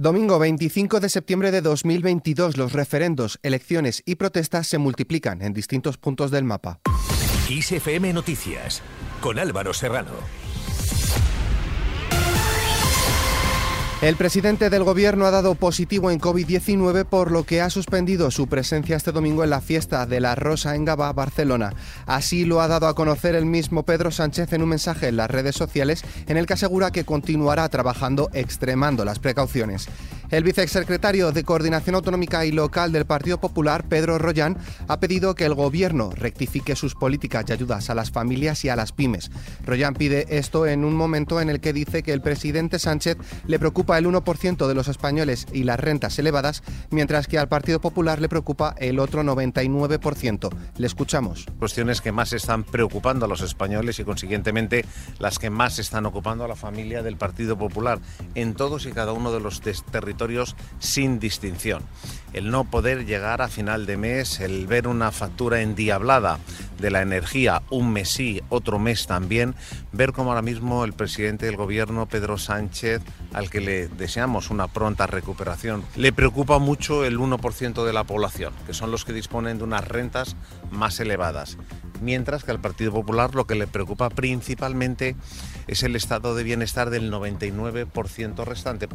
Domingo 25 de septiembre de 2022, los referendos, elecciones y protestas se multiplican en distintos puntos del mapa. Noticias, con Álvaro Serrano. El presidente del gobierno ha dado positivo en COVID-19 por lo que ha suspendido su presencia este domingo en la fiesta de la Rosa en Gabá, Barcelona. Así lo ha dado a conocer el mismo Pedro Sánchez en un mensaje en las redes sociales en el que asegura que continuará trabajando extremando las precauciones. El vicesecretario de Coordinación Autonómica y Local del Partido Popular, Pedro Rollán, ha pedido que el gobierno rectifique sus políticas de ayudas a las familias y a las pymes. Rollán pide esto en un momento en el que dice que el presidente Sánchez le preocupa el 1% de los españoles y las rentas elevadas, mientras que al Partido Popular le preocupa el otro 99%. Le escuchamos. Cuestiones que más están preocupando a los españoles y consiguientemente las que más están ocupando a la familia del Partido Popular en todos y cada uno de los territorios sin distinción. El no poder llegar a final de mes, el ver una factura endiablada de la energía, un mes sí, otro mes también, ver cómo ahora mismo el presidente del gobierno, Pedro Sánchez, al que le deseamos una pronta recuperación, le preocupa mucho el 1% de la población, que son los que disponen de unas rentas más elevadas mientras que al Partido Popular lo que le preocupa principalmente es el estado de bienestar del 99% restante.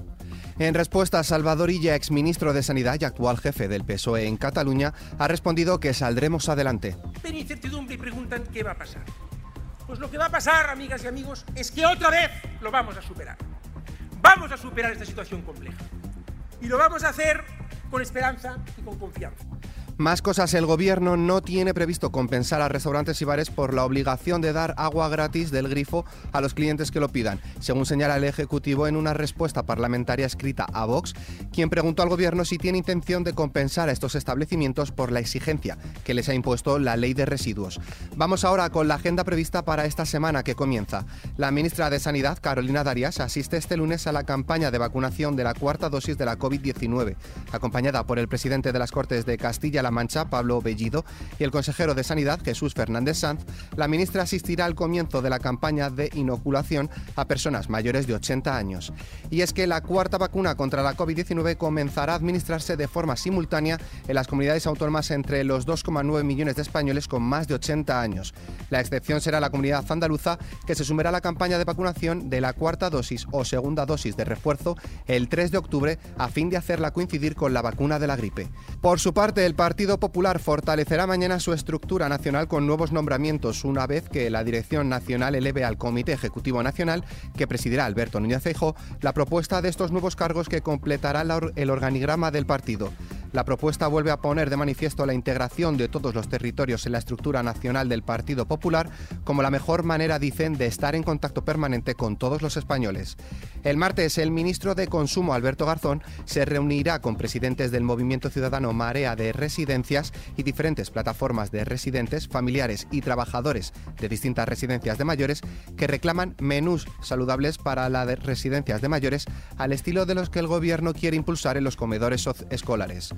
En respuesta, Salvador Illa, exministro de Sanidad y actual jefe del PSOE en Cataluña, ha respondido que saldremos adelante. Ven incertidumbre y preguntan qué va a pasar. Pues lo que va a pasar, amigas y amigos, es que otra vez lo vamos a superar. Vamos a superar esta situación compleja. Y lo vamos a hacer con esperanza y con confianza. Más cosas, el gobierno no tiene previsto compensar a restaurantes y bares por la obligación de dar agua gratis del grifo a los clientes que lo pidan, según señala el Ejecutivo en una respuesta parlamentaria escrita a Vox, quien preguntó al gobierno si tiene intención de compensar a estos establecimientos por la exigencia que les ha impuesto la ley de residuos. Vamos ahora con la agenda prevista para esta semana que comienza. La ministra de Sanidad, Carolina Darias, asiste este lunes a la campaña de vacunación de la cuarta dosis de la COVID-19, acompañada por el presidente de las Cortes de Castilla la Mancha, Pablo Bellido, y el consejero de Sanidad, Jesús Fernández Sanz, la ministra asistirá al comienzo de la campaña de inoculación a personas mayores de 80 años. Y es que la cuarta vacuna contra la COVID-19 comenzará a administrarse de forma simultánea en las comunidades autónomas entre los 2,9 millones de españoles con más de 80 años. La excepción será la comunidad andaluza, que se sumará a la campaña de vacunación de la cuarta dosis o segunda dosis de refuerzo el 3 de octubre a fin de hacerla coincidir con la vacuna de la gripe. Por su parte, el Partido Popular fortalecerá mañana su estructura nacional con nuevos nombramientos, una vez que la Dirección Nacional eleve al Comité Ejecutivo Nacional, que presidirá Alberto Núñez Feijóo, la propuesta de estos nuevos cargos que completará el organigrama del partido. La propuesta vuelve a poner de manifiesto la integración de todos los territorios en la estructura nacional del Partido Popular como la mejor manera, dicen, de estar en contacto permanente con todos los españoles. El martes, el ministro de Consumo, Alberto Garzón, se reunirá con presidentes del Movimiento Ciudadano Marea de Residencias y diferentes plataformas de residentes, familiares y trabajadores de distintas residencias de mayores que reclaman menús saludables para las residencias de mayores al estilo de los que el gobierno quiere impulsar en los comedores escolares.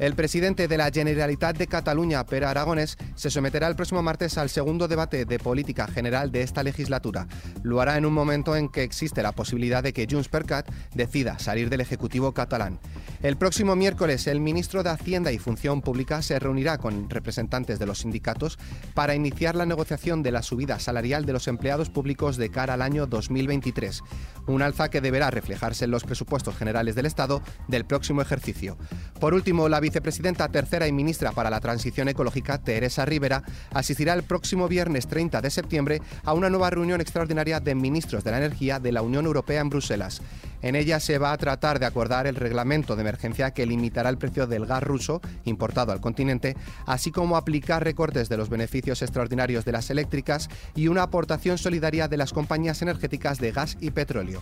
El presidente de la Generalitat de Cataluña, Per Aragonés, se someterá el próximo martes al segundo debate de política general de esta legislatura. Lo hará en un momento en que existe la posibilidad de que Junts per Cat decida salir del Ejecutivo catalán. El próximo miércoles, el ministro de Hacienda y Función Pública se reunirá con representantes de los sindicatos para iniciar la negociación de la subida salarial de los empleados públicos de cara al año 2023, un alza que deberá reflejarse en los presupuestos generales del Estado del próximo ejercicio. Por último, la vicepresidenta tercera y ministra para la Transición Ecológica, Teresa Rivera, asistirá el próximo viernes 30 de septiembre a una nueva reunión extraordinaria de ministros de la Energía de la Unión Europea en Bruselas. En ella se va a tratar de acordar el reglamento de emergencia que limitará el precio del gas ruso importado al continente, así como aplicar recortes de los beneficios extraordinarios de las eléctricas y una aportación solidaria de las compañías energéticas de gas y petróleo.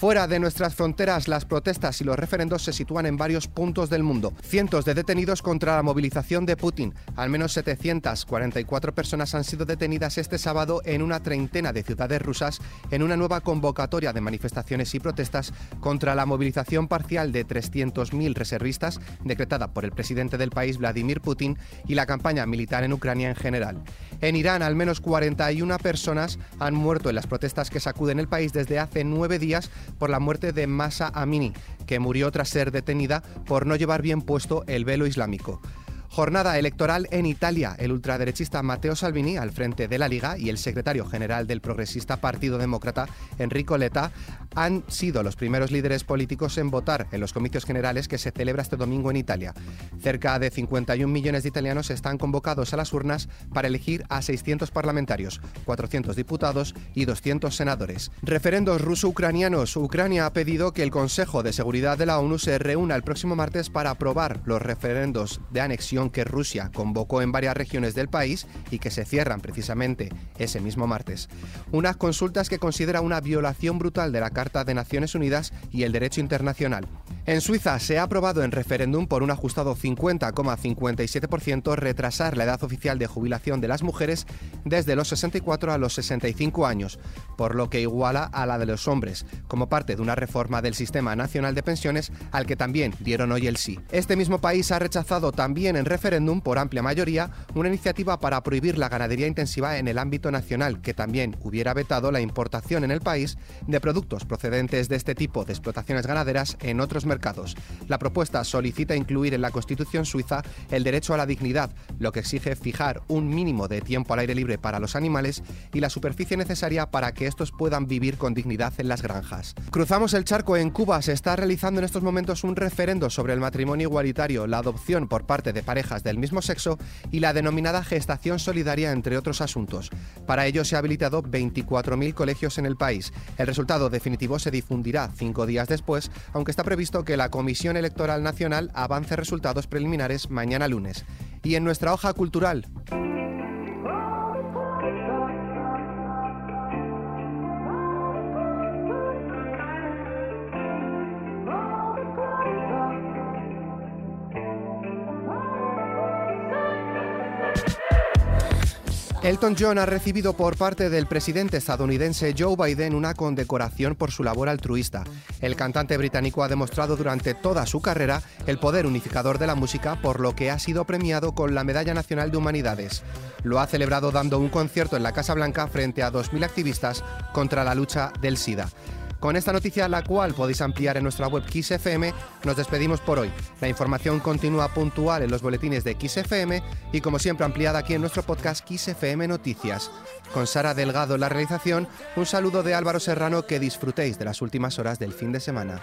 Fuera de nuestras fronteras, las protestas y los referendos se sitúan en varios puntos del mundo. Cientos de detenidos contra la movilización de Putin. Al menos 744 personas han sido detenidas este sábado en una treintena de ciudades rusas en una nueva convocatoria de manifestaciones y protestas contra la movilización parcial de 300.000 reservistas decretada por el presidente del país Vladimir Putin y la campaña militar en Ucrania en general. En Irán, al menos 41 personas han muerto en las protestas que sacuden el país desde hace nueve días por la muerte de Masa Amini, que murió tras ser detenida por no llevar bien puesto el velo islámico. Jornada electoral en Italia. El ultraderechista Matteo Salvini, al frente de la Liga, y el secretario general del progresista Partido Demócrata, Enrico Letta, han sido los primeros líderes políticos en votar en los comicios generales que se celebra este domingo en Italia. Cerca de 51 millones de italianos están convocados a las urnas para elegir a 600 parlamentarios, 400 diputados y 200 senadores. Referendos ruso-ucranianos. Ucrania ha pedido que el Consejo de Seguridad de la ONU se reúna el próximo martes para aprobar los referendos de anexión que Rusia convocó en varias regiones del país y que se cierran precisamente ese mismo martes. Unas consultas que considera una violación brutal de la Carta de Naciones Unidas y el derecho internacional. En Suiza se ha aprobado en referéndum por un ajustado 50,57% retrasar la edad oficial de jubilación de las mujeres desde los 64 a los 65 años, por lo que iguala a la de los hombres, como parte de una reforma del Sistema Nacional de Pensiones al que también dieron hoy el sí. Este mismo país ha rechazado también en referéndum por amplia mayoría una iniciativa para prohibir la ganadería intensiva en el ámbito nacional, que también hubiera vetado la importación en el país de productos procedentes de este tipo de explotaciones ganaderas en otros mercados. La propuesta solicita incluir en la Constitución suiza el derecho a la dignidad, lo que exige fijar un mínimo de tiempo al aire libre para los animales y la superficie necesaria para que estos puedan vivir con dignidad en las granjas. Cruzamos el charco en Cuba, se está realizando en estos momentos un referendo sobre el matrimonio igualitario, la adopción por parte de parejas del mismo sexo y la denominada gestación solidaria, entre otros asuntos. Para ello se ha habilitado 24.000 colegios en el país. El resultado definitivo se difundirá cinco días después, aunque está previsto que la Comisión Electoral Nacional avance resultados preliminares mañana lunes. Y en nuestra hoja cultural. Elton John ha recibido por parte del presidente estadounidense Joe Biden una condecoración por su labor altruista. El cantante británico ha demostrado durante toda su carrera el poder unificador de la música, por lo que ha sido premiado con la Medalla Nacional de Humanidades. Lo ha celebrado dando un concierto en la Casa Blanca frente a 2.000 activistas contra la lucha del SIDA. Con esta noticia, la cual podéis ampliar en nuestra web XFM, nos despedimos por hoy. La información continúa puntual en los boletines de XFM y como siempre ampliada aquí en nuestro podcast XFM Noticias. Con Sara Delgado en la realización, un saludo de Álvaro Serrano que disfrutéis de las últimas horas del fin de semana.